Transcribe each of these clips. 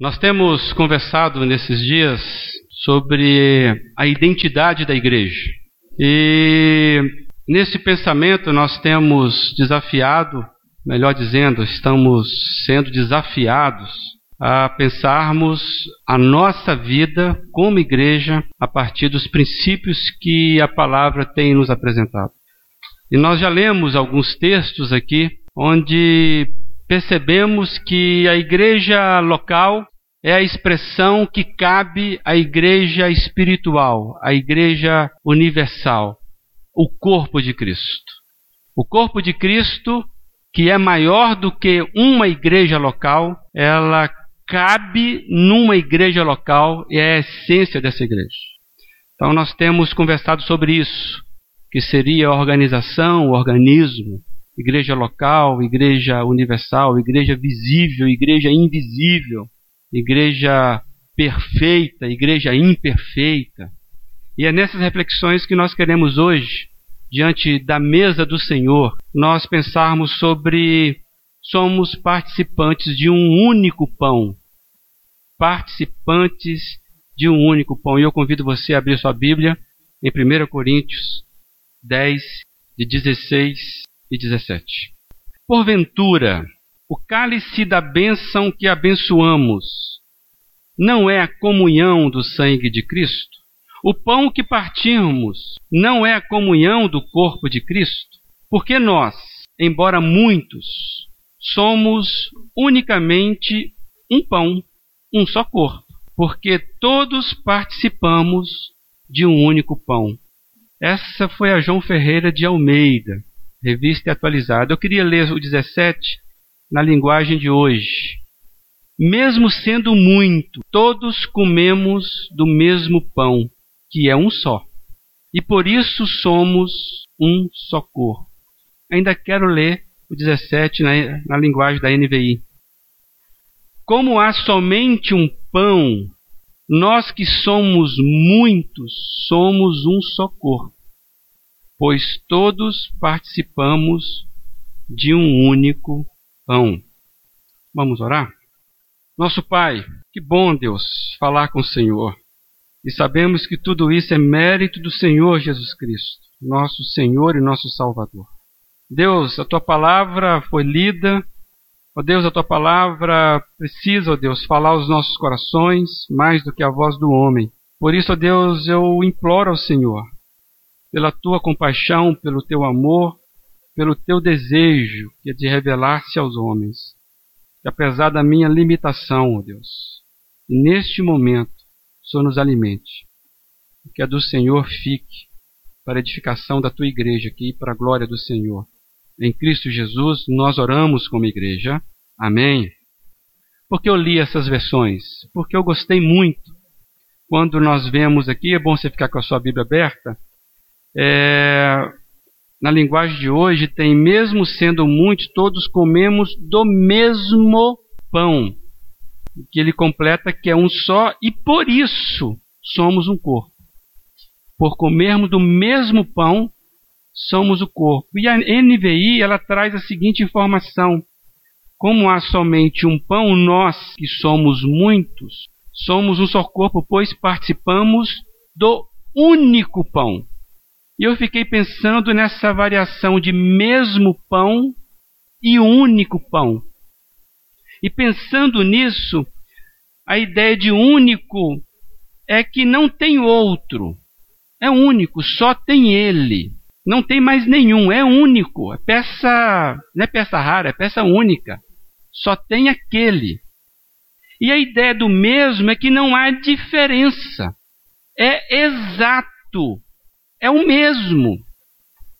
Nós temos conversado nesses dias sobre a identidade da igreja. E nesse pensamento nós temos desafiado, melhor dizendo, estamos sendo desafiados a pensarmos a nossa vida como igreja a partir dos princípios que a palavra tem nos apresentado. E nós já lemos alguns textos aqui onde percebemos que a igreja local é a expressão que cabe à igreja espiritual, à igreja universal, o corpo de Cristo. O corpo de Cristo, que é maior do que uma igreja local, ela cabe numa igreja local e é a essência dessa igreja. Então nós temos conversado sobre isso, que seria a organização, o organismo, igreja local, igreja universal, igreja visível, igreja invisível, igreja perfeita, igreja imperfeita. E é nessas reflexões que nós queremos hoje, diante da mesa do Senhor, nós pensarmos sobre somos participantes de um único pão. Participantes de um único pão. E eu convido você a abrir sua Bíblia em 1 Coríntios 10, de 16 e 17. Porventura, o cálice da bênção que abençoamos não é a comunhão do sangue de Cristo? O pão que partimos não é a comunhão do corpo de Cristo? Porque nós, embora muitos, somos unicamente um pão, um só corpo, porque todos participamos de um único pão. Essa foi a João Ferreira de Almeida, revista atualizada. Eu queria ler o 17 na linguagem de hoje. Mesmo sendo muito, todos comemos do mesmo pão, que é um só. E por isso somos um só corpo. Ainda quero ler o 17 na, na linguagem da NVI. Como há somente um pão, nós que somos muitos, somos um só corpo, pois todos participamos de um único pão. Vamos orar? Nosso Pai, que bom, Deus, falar com o Senhor. E sabemos que tudo isso é mérito do Senhor Jesus Cristo, nosso Senhor e nosso Salvador. Deus, a tua palavra foi lida. Ó Deus, a tua palavra precisa, ó Deus, falar aos nossos corações mais do que a voz do homem. Por isso, ó Deus, eu imploro ao Senhor, pela tua compaixão, pelo teu amor, pelo teu desejo, que é de revelar-se aos homens. Que apesar da minha limitação, ó Deus, neste momento, o Senhor nos alimente. Que a do Senhor fique para a edificação da tua igreja aqui, para a glória do Senhor. Em Cristo Jesus, nós oramos como igreja. Amém. Porque eu li essas versões? Porque eu gostei muito. Quando nós vemos aqui, é bom você ficar com a sua Bíblia aberta. É, na linguagem de hoje, tem mesmo sendo muitos, todos comemos do mesmo pão. Que ele completa que é um só, e por isso somos um corpo. Por comermos do mesmo pão, somos o corpo. E a NVI ela traz a seguinte informação: como há somente um pão, nós que somos muitos, somos um só corpo, pois participamos do único pão. E eu fiquei pensando nessa variação de mesmo pão e único pão. E pensando nisso, a ideia de único é que não tem outro. É único, só tem ele. Não tem mais nenhum, é único. É peça, não é peça rara, é peça única. Só tem aquele. E a ideia do mesmo é que não há diferença. É exato é o mesmo.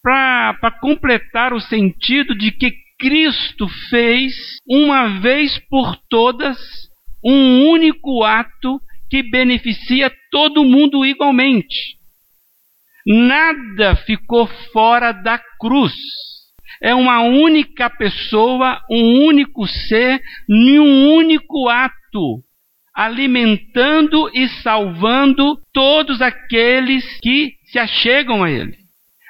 Para completar o sentido de que Cristo fez, uma vez por todas, um único ato que beneficia todo mundo igualmente. Nada ficou fora da cruz. É uma única pessoa, um único ser, em um único ato alimentando e salvando todos aqueles que se achegam a Ele.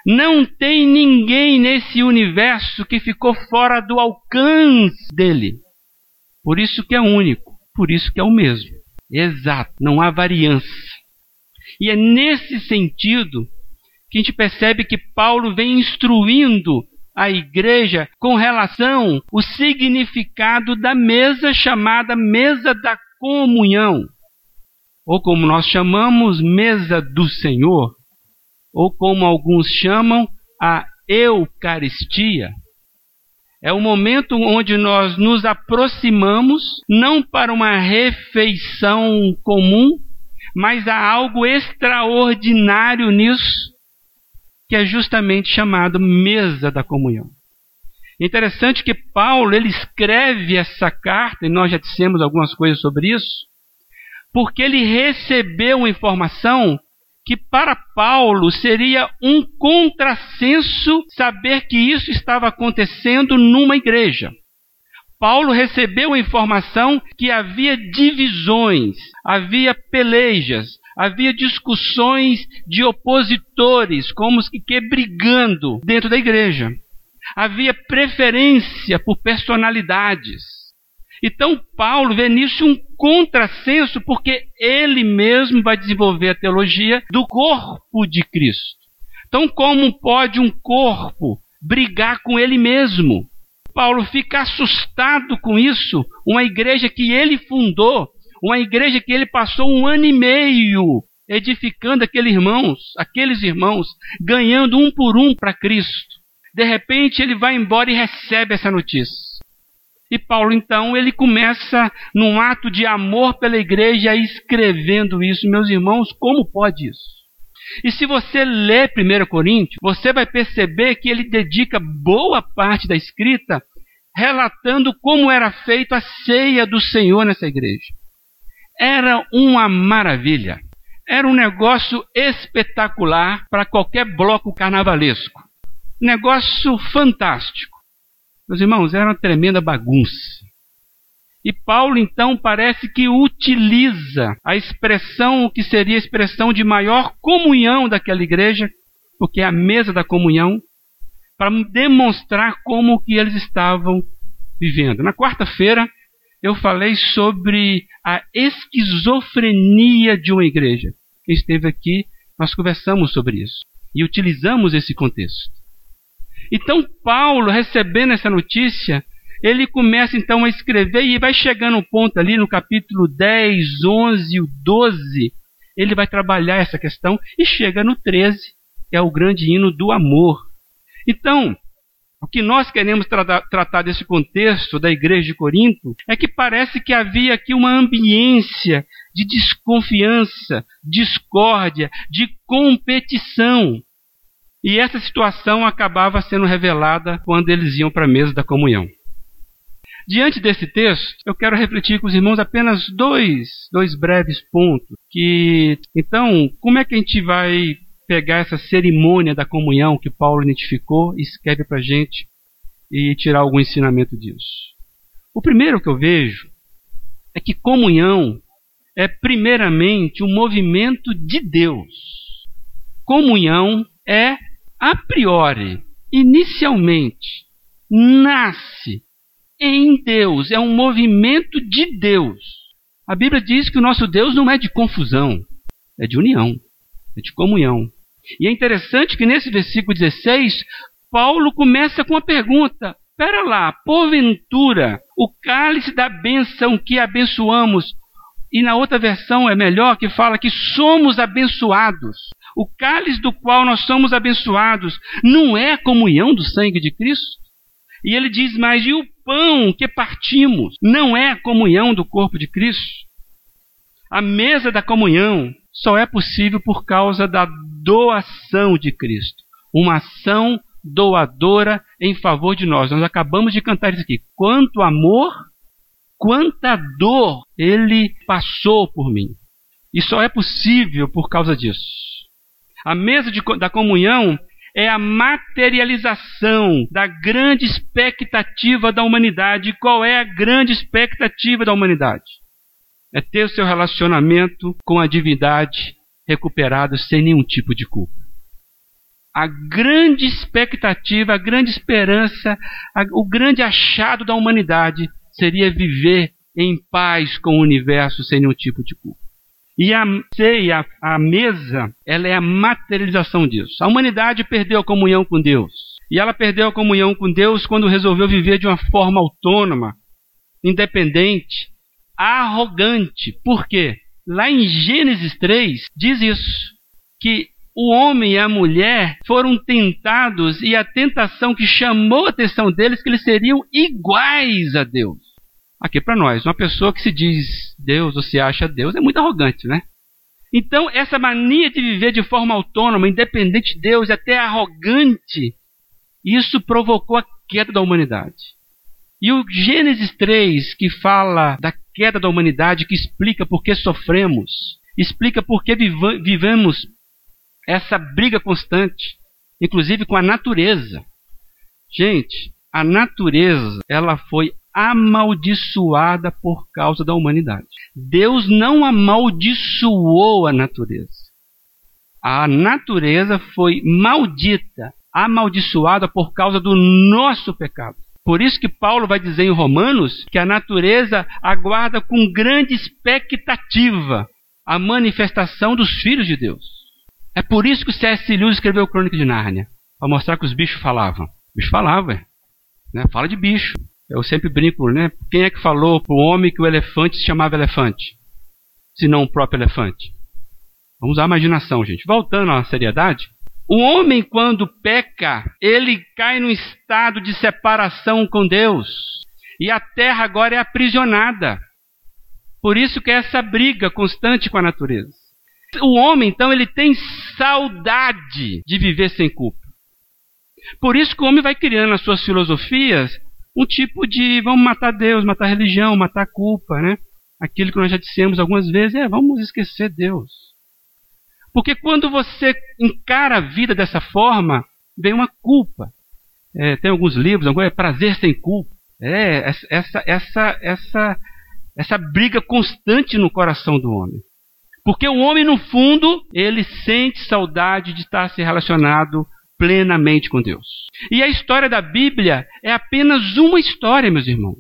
Não tem ninguém nesse universo que ficou fora do alcance dele. Por isso que é único. Por isso que é o mesmo. Exato, não há variância. E é nesse sentido que a gente percebe que Paulo vem instruindo a igreja com relação ao significado da mesa chamada mesa da comunhão, ou como nós chamamos, mesa do Senhor, ou como alguns chamam, a Eucaristia. É o momento onde nós nos aproximamos, não para uma refeição comum, mas há algo extraordinário nisso, que é justamente chamado mesa da comunhão. Interessante que Paulo ele escreve essa carta, e nós já dissemos algumas coisas sobre isso, porque ele recebeu informação que para Paulo seria um contrassenso saber que isso estava acontecendo numa igreja. Paulo recebeu a informação que havia divisões, havia pelejas, havia discussões de opositores, como os que, brigando dentro da igreja. Havia preferência por personalidades. Então, Paulo vê nisso um contrassenso, porque ele mesmo vai desenvolver a teologia do corpo de Cristo. Então, como pode um corpo brigar com ele mesmo? Paulo fica assustado com isso. Uma igreja que ele fundou, uma igreja que ele passou um ano e meio edificando aqueles irmãos, aqueles irmãos, ganhando um por um para Cristo. De repente ele vai embora e recebe essa notícia. E Paulo então ele começa num ato de amor pela igreja escrevendo isso, meus irmãos, como pode isso? E se você ler 1 Coríntios, você vai perceber que ele dedica boa parte da escrita relatando como era feita a ceia do Senhor nessa igreja. Era uma maravilha. Era um negócio espetacular para qualquer bloco carnavalesco. Negócio fantástico. Meus irmãos, era uma tremenda bagunça. E Paulo, então, parece que utiliza a expressão que seria a expressão de maior comunhão daquela igreja, porque é a mesa da comunhão, para demonstrar como que eles estavam vivendo. Na quarta-feira, eu falei sobre a esquizofrenia de uma igreja. Quem esteve aqui, nós conversamos sobre isso e utilizamos esse contexto. Então, Paulo, recebendo essa notícia, ele começa então a escrever e vai chegando um ponto ali no capítulo 10, 11 e 12, ele vai trabalhar essa questão e chega no 13, que é o grande hino do amor. Então, o que nós queremos tra tratar desse contexto da igreja de Corinto é que parece que havia aqui uma ambiência de desconfiança, discórdia, de competição. E essa situação acabava sendo revelada quando eles iam para a mesa da comunhão. Diante desse texto, eu quero refletir com os irmãos apenas dois, dois breves pontos. Que então, como é que a gente vai pegar essa cerimônia da comunhão que Paulo identificou e escreve para a gente e tirar algum ensinamento disso? O primeiro que eu vejo é que comunhão é primeiramente um movimento de Deus. Comunhão é a priori, inicialmente, nasce em Deus, é um movimento de Deus. A Bíblia diz que o nosso Deus não é de confusão, é de união, é de comunhão. E é interessante que nesse versículo 16, Paulo começa com a pergunta: Pera lá, porventura, o cálice da bênção que abençoamos, e na outra versão é melhor que fala que somos abençoados. O cálice do qual nós somos abençoados não é comunhão do sangue de Cristo? E ele diz mais: e o pão que partimos não é comunhão do corpo de Cristo? A mesa da comunhão só é possível por causa da doação de Cristo. Uma ação doadora em favor de nós. Nós acabamos de cantar isso aqui. Quanto amor, quanta dor ele passou por mim. E só é possível por causa disso. A mesa de, da comunhão é a materialização da grande expectativa da humanidade. E qual é a grande expectativa da humanidade? É ter o seu relacionamento com a divindade recuperado sem nenhum tipo de culpa. A grande expectativa, a grande esperança, a, o grande achado da humanidade seria viver em paz com o universo sem nenhum tipo de culpa. E a ceia, a mesa, ela é a materialização disso. A humanidade perdeu a comunhão com Deus. E ela perdeu a comunhão com Deus quando resolveu viver de uma forma autônoma, independente, arrogante. Por quê? Lá em Gênesis 3 diz isso, que o homem e a mulher foram tentados e a tentação que chamou a atenção deles que eles seriam iguais a Deus aqui para nós. Uma pessoa que se diz Deus ou se acha Deus é muito arrogante, né? Então, essa mania de viver de forma autônoma, independente de Deus, até arrogante, isso provocou a queda da humanidade. E o Gênesis 3, que fala da queda da humanidade, que explica por que sofremos, explica por que vivemos essa briga constante, inclusive com a natureza. Gente, a natureza, ela foi amaldiçoada por causa da humanidade. Deus não amaldiçoou a natureza. A natureza foi maldita, amaldiçoada por causa do nosso pecado. Por isso que Paulo vai dizer em Romanos que a natureza aguarda com grande expectativa a manifestação dos filhos de Deus. É por isso que C.S. Lewis escreveu Crônica de Nárnia, para mostrar que os bichos falavam. Bicho falava, né? fala de bicho. Eu sempre brinco, né? Quem é que falou para o homem que o elefante se chamava elefante? Se não o próprio elefante. Vamos à imaginação, gente. Voltando à seriedade. O homem, quando peca, ele cai num estado de separação com Deus. E a terra agora é aprisionada. Por isso que é essa briga constante com a natureza. O homem, então, ele tem saudade de viver sem culpa. Por isso que o homem vai criando as suas filosofias um tipo de vamos matar Deus, matar religião, matar culpa, né? Aquilo que nós já dissemos algumas vezes é vamos esquecer Deus. Porque quando você encara a vida dessa forma, vem uma culpa. É, tem alguns livros, é prazer sem culpa. É essa, essa, essa, essa briga constante no coração do homem. Porque o homem, no fundo, ele sente saudade de estar se relacionado plenamente com Deus. E a história da Bíblia é apenas uma história, meus irmãos.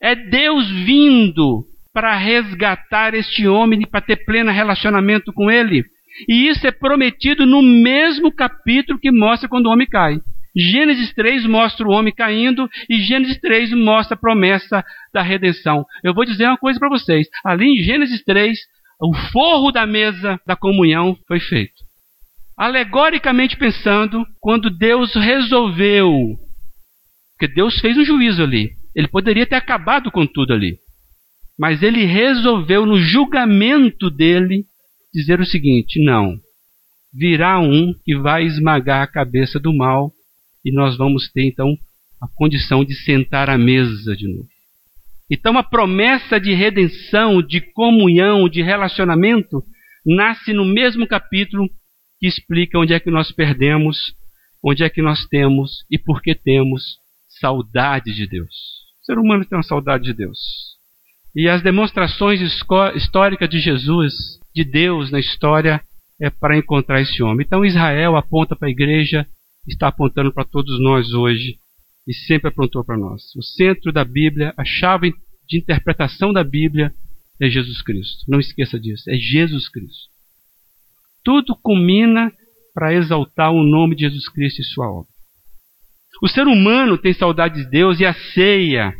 É Deus vindo para resgatar este homem para ter pleno relacionamento com ele. E isso é prometido no mesmo capítulo que mostra quando o homem cai. Gênesis 3 mostra o homem caindo e Gênesis 3 mostra a promessa da redenção. Eu vou dizer uma coisa para vocês. Ali em Gênesis 3, o forro da mesa da comunhão foi feito alegoricamente pensando, quando Deus resolveu, porque Deus fez um juízo ali, ele poderia ter acabado com tudo ali, mas ele resolveu no julgamento dele dizer o seguinte: não, virá um que vai esmagar a cabeça do mal e nós vamos ter então a condição de sentar à mesa de novo. Então a promessa de redenção, de comunhão, de relacionamento nasce no mesmo capítulo que explica onde é que nós perdemos, onde é que nós temos e por que temos saudade de Deus. O ser humano tem uma saudade de Deus. E as demonstrações históricas de Jesus, de Deus na história, é para encontrar esse homem. Então Israel aponta para a igreja, está apontando para todos nós hoje e sempre apontou para nós. O centro da Bíblia, a chave de interpretação da Bíblia é Jesus Cristo. Não esqueça disso, é Jesus Cristo. Tudo culmina para exaltar o nome de Jesus Cristo e sua obra. O ser humano tem saudade de Deus e a ceia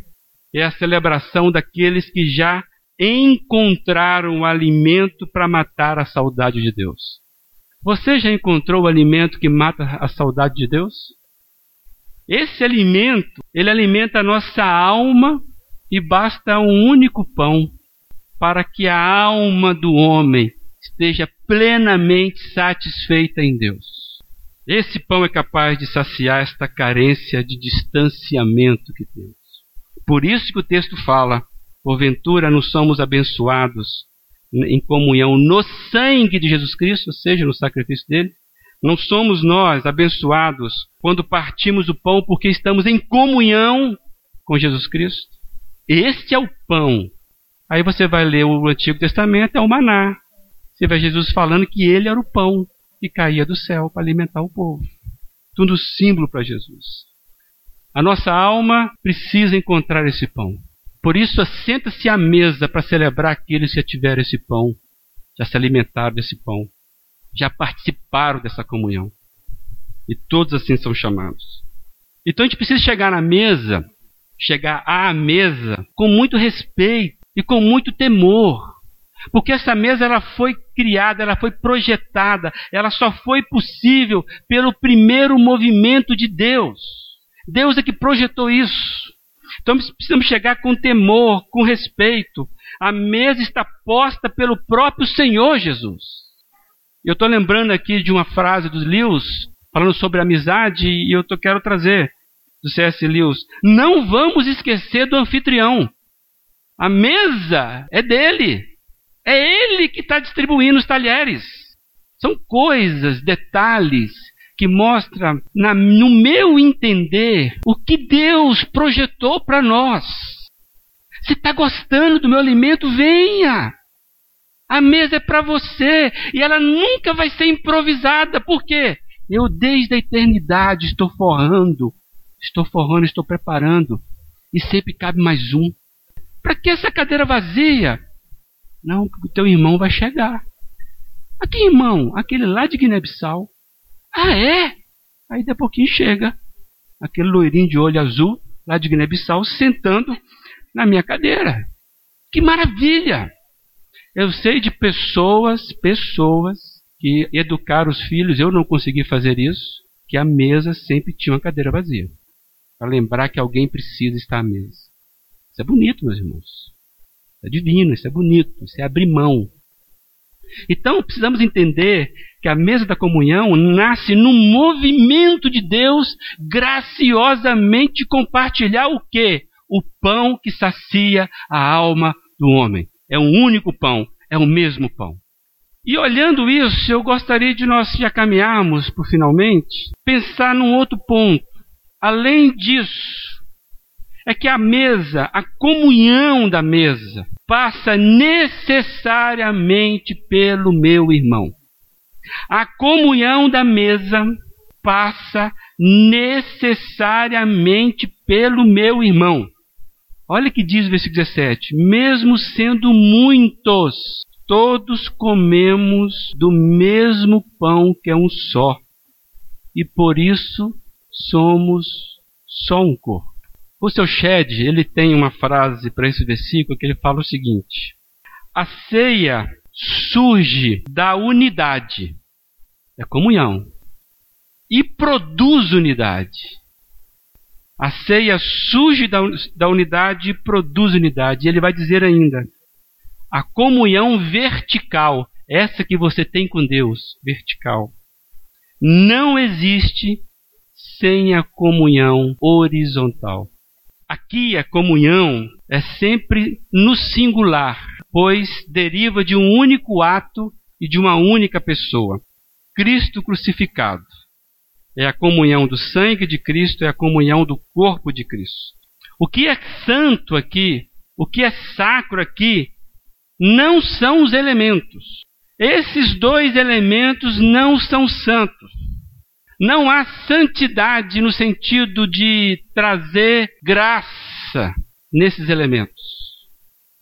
é a celebração daqueles que já encontraram o alimento para matar a saudade de Deus. Você já encontrou o alimento que mata a saudade de Deus? Esse alimento, ele alimenta a nossa alma e basta um único pão para que a alma do homem esteja plenamente satisfeita em Deus. Esse pão é capaz de saciar esta carência de distanciamento que temos. Por isso que o texto fala: porventura não somos abençoados em comunhão no sangue de Jesus Cristo, ou seja, no sacrifício dele. Não somos nós abençoados quando partimos o pão porque estamos em comunhão com Jesus Cristo. Este é o pão. Aí você vai ler o Antigo Testamento, é o maná. Você vê Jesus falando que ele era o pão que caía do céu para alimentar o povo. Tudo símbolo para Jesus. A nossa alma precisa encontrar esse pão. Por isso, assenta-se à mesa para celebrar aqueles que tiveram esse pão, já se alimentaram desse pão, já participaram dessa comunhão. E todos assim são chamados. Então a gente precisa chegar na mesa, chegar à mesa com muito respeito e com muito temor. Porque essa mesa ela foi criada, ela foi projetada, ela só foi possível pelo primeiro movimento de Deus. Deus é que projetou isso. Então precisamos chegar com temor, com respeito. A mesa está posta pelo próprio Senhor Jesus. Eu estou lembrando aqui de uma frase dos Lewis, falando sobre amizade, e eu tô, quero trazer do C.S. Lewis. Não vamos esquecer do anfitrião. A mesa é dele. É ele que está distribuindo os talheres. São coisas, detalhes que mostram, na, no meu entender, o que Deus projetou para nós. Se está gostando do meu alimento, venha. A mesa é para você e ela nunca vai ser improvisada. Por quê? Eu, desde a eternidade, estou forrando, estou forrando, estou preparando. E sempre cabe mais um. Para que essa cadeira vazia? Não, porque o teu irmão vai chegar. Aqui, irmão, aquele lá de Guiné-Bissau. Ah, é? Aí daqui a pouquinho chega aquele loirinho de olho azul, lá de Guiné-Bissau, sentando na minha cadeira. Que maravilha! Eu sei de pessoas, pessoas que educaram os filhos, eu não consegui fazer isso, que a mesa sempre tinha uma cadeira vazia. Para lembrar que alguém precisa estar à mesa. Isso é bonito, meus irmãos é divino, isso é bonito, isso é abrir mão. Então precisamos entender que a mesa da comunhão nasce no movimento de Deus graciosamente compartilhar o quê? O pão que sacia a alma do homem. É um único pão, é o mesmo pão. E olhando isso, eu gostaria de nós já caminharmos por finalmente pensar num outro ponto. Além disso, é que a mesa, a comunhão da mesa, passa necessariamente pelo meu irmão. A comunhão da mesa passa necessariamente pelo meu irmão. Olha que diz o versículo 17: Mesmo sendo muitos, todos comemos do mesmo pão que é um só, e por isso somos só um corpo. O seu Shed, ele tem uma frase para esse versículo que ele fala o seguinte: A ceia surge da unidade, é comunhão, e produz unidade. A ceia surge da, da unidade e produz unidade. E ele vai dizer ainda: a comunhão vertical, essa que você tem com Deus, vertical, não existe sem a comunhão horizontal. Aqui a comunhão é sempre no singular, pois deriva de um único ato e de uma única pessoa, Cristo crucificado. É a comunhão do sangue de Cristo, é a comunhão do corpo de Cristo. O que é santo aqui, o que é sacro aqui, não são os elementos. Esses dois elementos não são santos. Não há santidade no sentido de trazer graça nesses elementos.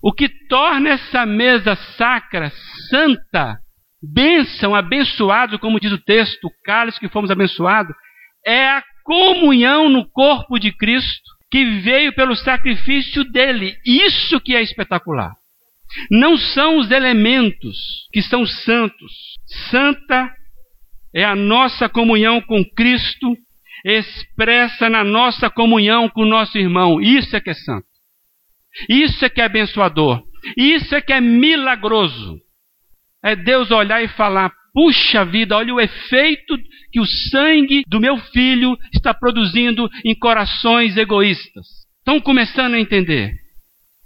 O que torna essa mesa sacra santa, bênção, abençoado, como diz o texto, o cálice que fomos abençoados, é a comunhão no corpo de Cristo que veio pelo sacrifício dele. Isso que é espetacular. Não são os elementos que são santos. Santa é a nossa comunhão com Cristo expressa na nossa comunhão com o nosso irmão. Isso é que é santo. Isso é que é abençoador. Isso é que é milagroso. É Deus olhar e falar: puxa vida, olha o efeito que o sangue do meu filho está produzindo em corações egoístas. Estão começando a entender.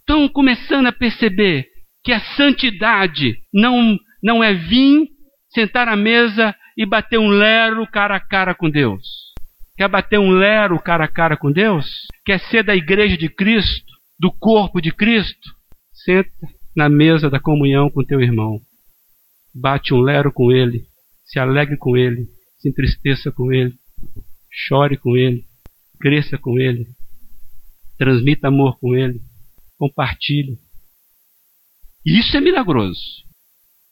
Estão começando a perceber que a santidade não, não é vir, sentar à mesa e bater um lero cara a cara com Deus. Quer bater um lero cara a cara com Deus? Quer ser da igreja de Cristo, do corpo de Cristo? Senta na mesa da comunhão com teu irmão. Bate um lero com ele, se alegre com ele, se entristeça com ele, chore com ele, cresça com ele, transmita amor com ele, compartilhe. Isso é milagroso.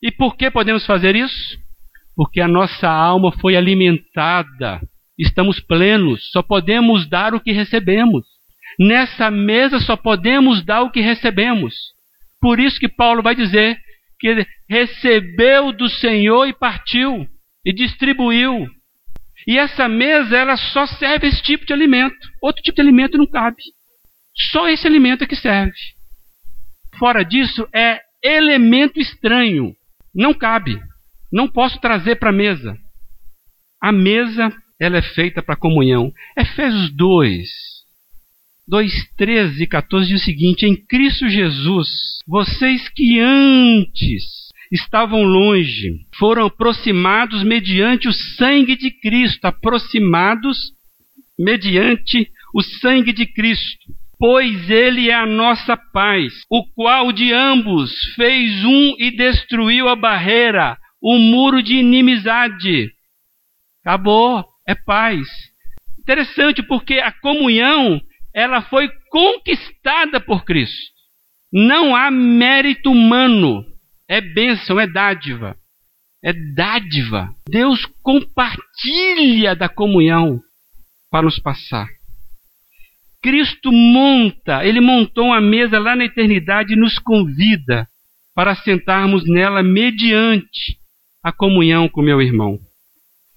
E por que podemos fazer isso? Porque a nossa alma foi alimentada, estamos plenos, só podemos dar o que recebemos. Nessa mesa só podemos dar o que recebemos. Por isso que Paulo vai dizer que ele recebeu do Senhor e partiu e distribuiu. E essa mesa ela só serve esse tipo de alimento. Outro tipo de alimento não cabe. Só esse alimento é que serve. Fora disso é elemento estranho. Não cabe. Não posso trazer para a mesa. A mesa ela é feita para comunhão. Efésios 2, 2, 13 e 14 diz o seguinte: Em Cristo Jesus, vocês que antes estavam longe, foram aproximados mediante o sangue de Cristo, aproximados mediante o sangue de Cristo. Pois ele é a nossa paz, o qual de ambos fez um e destruiu a barreira, o muro de inimizade. Acabou, é paz. Interessante porque a comunhão ela foi conquistada por Cristo. Não há mérito humano. É bênção, é dádiva. É dádiva. Deus compartilha da comunhão para nos passar. Cristo monta, ele montou uma mesa lá na eternidade e nos convida para sentarmos nela mediante a comunhão com meu irmão.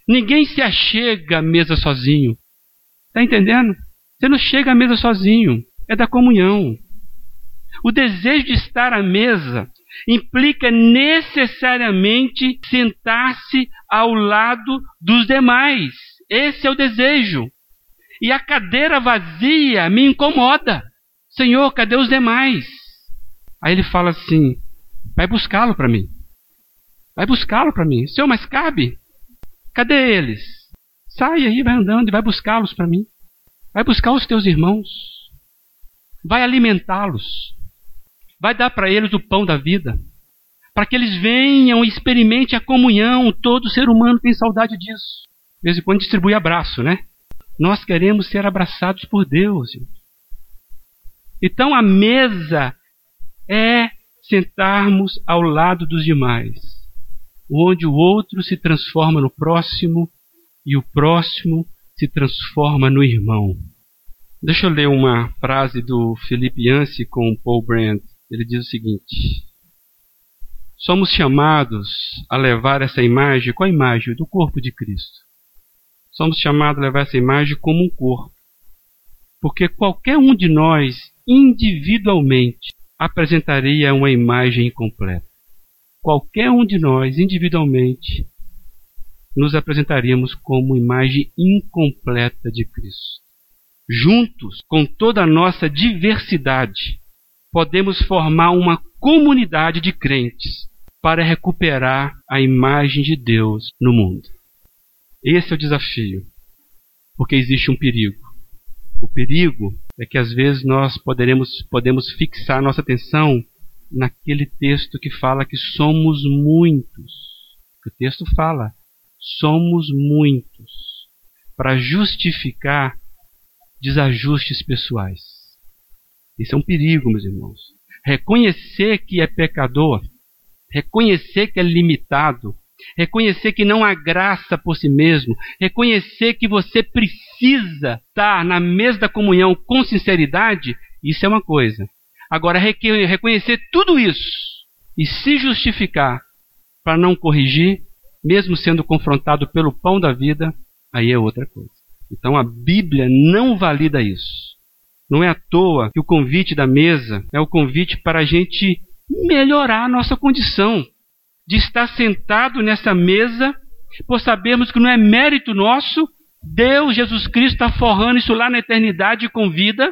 Ninguém se achega à mesa sozinho. Está entendendo? Você não chega à mesa sozinho, é da comunhão. O desejo de estar à mesa implica necessariamente sentar-se ao lado dos demais. Esse é o desejo. E a cadeira vazia me incomoda. Senhor, cadê os demais? Aí ele fala assim: vai buscá-lo para mim. Vai buscá-lo para mim. Senhor, mas cabe? Cadê eles? Sai aí, vai andando e vai buscá-los para mim. Vai buscar os teus irmãos. Vai alimentá-los. Vai dar para eles o pão da vida. Para que eles venham e experimentem a comunhão. Todo ser humano tem saudade disso. De vez em quando distribui abraço, né? Nós queremos ser abraçados por Deus. Então a mesa é sentarmos ao lado dos demais, onde o outro se transforma no próximo e o próximo se transforma no irmão. Deixa eu ler uma frase do Felipe Yancey com Paul Brand. Ele diz o seguinte: Somos chamados a levar essa imagem, qual a imagem? Do corpo de Cristo. Somos chamados a levar essa imagem como um corpo. Porque qualquer um de nós, individualmente, apresentaria uma imagem incompleta. Qualquer um de nós, individualmente, nos apresentaríamos como imagem incompleta de Cristo. Juntos, com toda a nossa diversidade, podemos formar uma comunidade de crentes para recuperar a imagem de Deus no mundo. Esse é o desafio, porque existe um perigo. O perigo é que às vezes nós poderemos, podemos fixar nossa atenção naquele texto que fala que somos muitos. O texto fala, somos muitos, para justificar desajustes pessoais. Isso é um perigo, meus irmãos. Reconhecer que é pecador, reconhecer que é limitado, reconhecer que não há graça por si mesmo, reconhecer que você precisa estar na mesa da comunhão com sinceridade, isso é uma coisa. Agora, reconhecer tudo isso e se justificar para não corrigir, mesmo sendo confrontado pelo pão da vida, aí é outra coisa. Então a Bíblia não valida isso. Não é à toa que o convite da mesa é o convite para a gente melhorar a nossa condição de estar sentado nessa mesa, por sabermos que não é mérito nosso, Deus, Jesus Cristo, está forrando isso lá na eternidade com vida,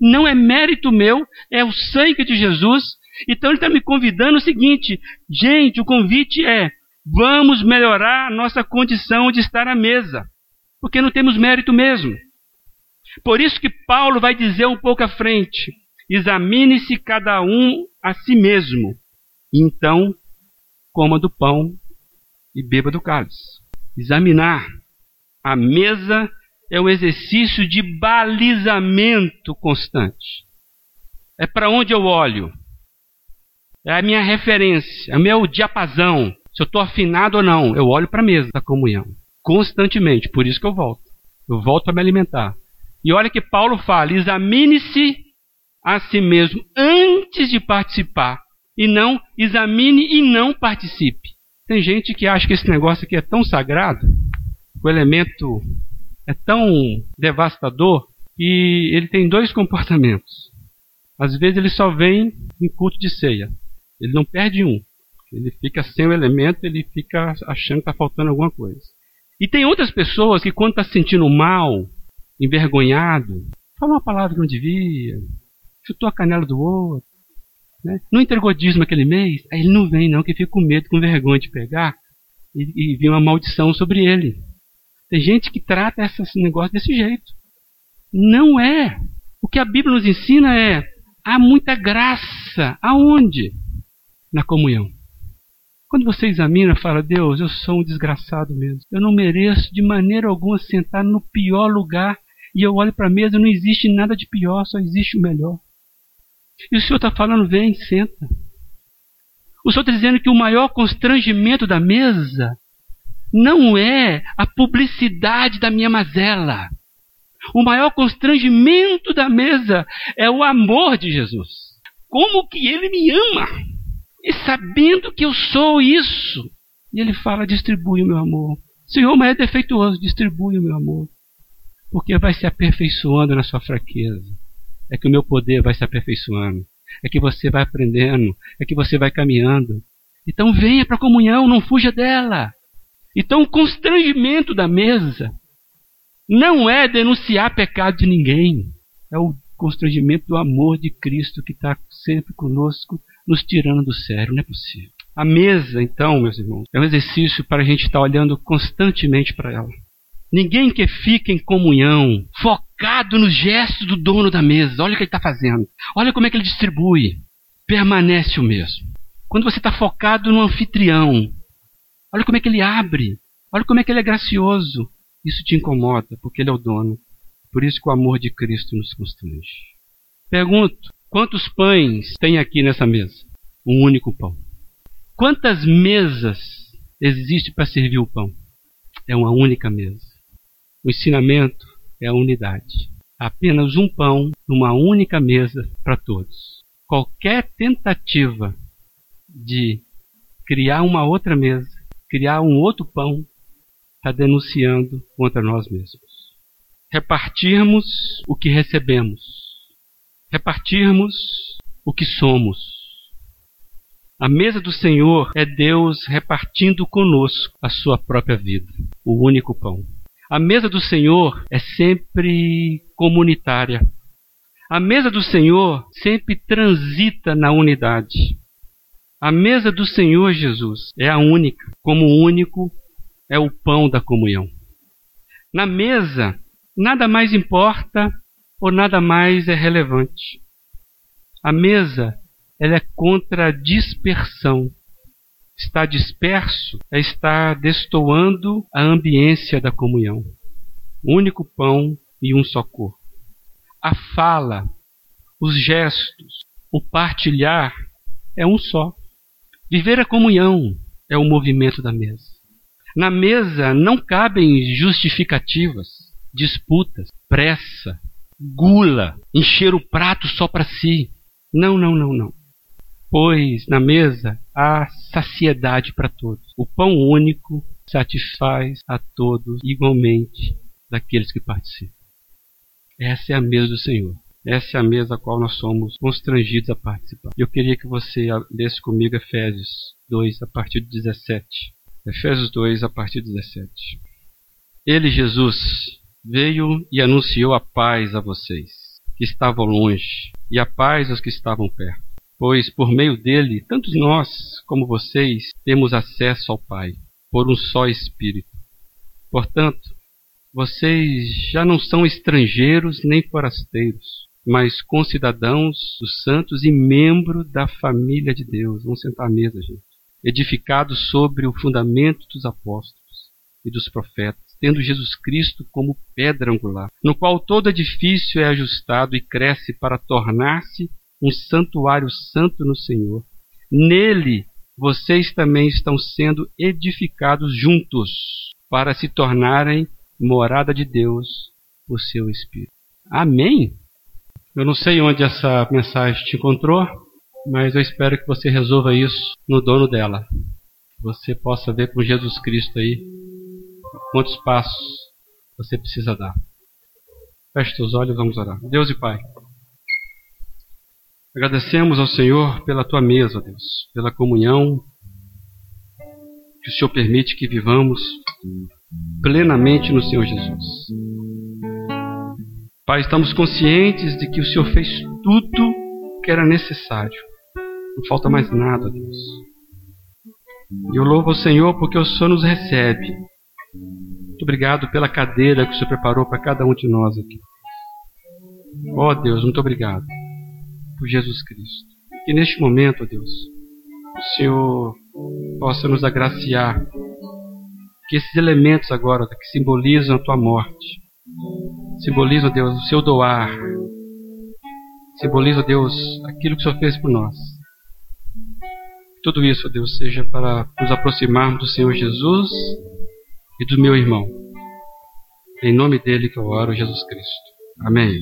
não é mérito meu, é o sangue de Jesus. Então ele está me convidando o seguinte, gente, o convite é Vamos melhorar a nossa condição de estar à mesa, porque não temos mérito mesmo. Por isso que Paulo vai dizer um pouco à frente: examine-se cada um a si mesmo, então coma do pão e beba do cálice. Examinar a mesa é um exercício de balizamento constante. É para onde eu olho. É a minha referência, é o meu diapasão. Se eu estou afinado ou não, eu olho para a mesa da comunhão. Constantemente. Por isso que eu volto. Eu volto a me alimentar. E olha que Paulo fala: examine-se a si mesmo antes de participar. E não examine e não participe. Tem gente que acha que esse negócio aqui é tão sagrado, o elemento é tão devastador, que ele tem dois comportamentos. Às vezes ele só vem em culto de ceia. Ele não perde um. Ele fica sem o elemento, ele fica achando que está faltando alguma coisa. E tem outras pessoas que, quando está se sentindo mal, envergonhado, fala uma palavra que não devia, chutou a canela do outro, né? não entregou dízimo aquele mês, aí ele não vem não, que fica com medo, com vergonha de pegar e, e vir uma maldição sobre ele. Tem gente que trata esse negócio desse jeito. Não é. O que a Bíblia nos ensina é há muita graça. Aonde? Na comunhão. Quando você examina, fala, Deus, eu sou um desgraçado mesmo. Eu não mereço de maneira alguma sentar no pior lugar. E eu olho para a mesa, não existe nada de pior, só existe o melhor. E o Senhor está falando, vem, senta. O Senhor está dizendo que o maior constrangimento da mesa não é a publicidade da minha mazela. O maior constrangimento da mesa é o amor de Jesus. Como que ele me ama? E sabendo que eu sou isso. E ele fala: distribui o meu amor. Senhor, mas é defeituoso, distribui o meu amor. Porque vai se aperfeiçoando na sua fraqueza. É que o meu poder vai se aperfeiçoando. É que você vai aprendendo. É que você vai caminhando. Então venha para a comunhão, não fuja dela. Então, o constrangimento da mesa não é denunciar pecado de ninguém, é o constrangimento do amor de Cristo que está sempre conosco, nos tirando do sério. Não é possível. A mesa, então, meus irmãos, é um exercício para a gente estar olhando constantemente para ela. Ninguém que fica em comunhão, focado nos gestos do dono da mesa, olha o que ele está fazendo, olha como é que ele distribui, permanece o mesmo. Quando você está focado no anfitrião, Olha como é que ele abre. Olha como é que ele é gracioso. Isso te incomoda, porque ele é o dono. Por isso que o amor de Cristo nos constrange. Pergunto: quantos pães tem aqui nessa mesa? Um único pão. Quantas mesas existe para servir o pão? É uma única mesa. O ensinamento é a unidade. Apenas um pão numa única mesa para todos. Qualquer tentativa de criar uma outra mesa criar um outro pão, está denunciando contra nós mesmos. Repartirmos o que recebemos, repartirmos o que somos. A mesa do Senhor é Deus repartindo conosco a sua própria vida, o único pão. A mesa do Senhor é sempre comunitária. A mesa do Senhor sempre transita na unidade. A mesa do Senhor Jesus é a única, como o único é o pão da comunhão. Na mesa, nada mais importa ou nada mais é relevante. A mesa, ela é contra a dispersão. Estar disperso é estar destoando a ambiência da comunhão. Único pão e um só corpo. A fala, os gestos, o partilhar é um só. Viver a comunhão é o movimento da mesa. Na mesa não cabem justificativas, disputas, pressa, gula, encher o prato só para si. Não, não, não, não. Pois na mesa há saciedade para todos. O pão único satisfaz a todos igualmente daqueles que participam. Essa é a mesa do Senhor. Essa é a mesa a qual nós somos constrangidos a participar. Eu queria que você lesse comigo Efésios 2, a partir de 17. Efésios 2, a partir de 17. Ele, Jesus, veio e anunciou a paz a vocês, que estavam longe, e a paz aos que estavam perto. Pois por meio dele, tanto nós como vocês temos acesso ao Pai, por um só Espírito. Portanto, vocês já não são estrangeiros nem forasteiros mas concidadãos dos santos e membro da família de Deus. Vamos sentar à mesa, gente. Edificados sobre o fundamento dos apóstolos e dos profetas, tendo Jesus Cristo como pedra angular, no qual todo edifício é ajustado e cresce para tornar-se um santuário santo no Senhor. Nele vocês também estão sendo edificados juntos para se tornarem morada de Deus por seu Espírito. Amém? Eu não sei onde essa mensagem te encontrou, mas eu espero que você resolva isso no dono dela. Que você possa ver com Jesus Cristo aí quantos passos você precisa dar. Feche seus olhos vamos orar. Deus e Pai. Agradecemos ao Senhor pela tua mesa, Deus, pela comunhão que o Senhor permite que vivamos plenamente no Senhor Jesus. Pai, estamos conscientes de que o Senhor fez tudo que era necessário. Não falta mais nada, Deus. E eu louvo o Senhor porque o Senhor nos recebe. Muito obrigado pela cadeira que o Senhor preparou para cada um de nós aqui. Ó oh, Deus, muito obrigado por Jesus Cristo. Que neste momento, Deus, o Senhor possa nos agraciar que esses elementos agora que simbolizam a tua morte, simbolizam, Deus, o seu doar, simbolizam, Deus, aquilo que o Senhor fez por nós. Tudo isso, Deus, seja para nos aproximarmos do Senhor Jesus e do meu irmão. Em nome dele que eu oro, Jesus Cristo. Amém.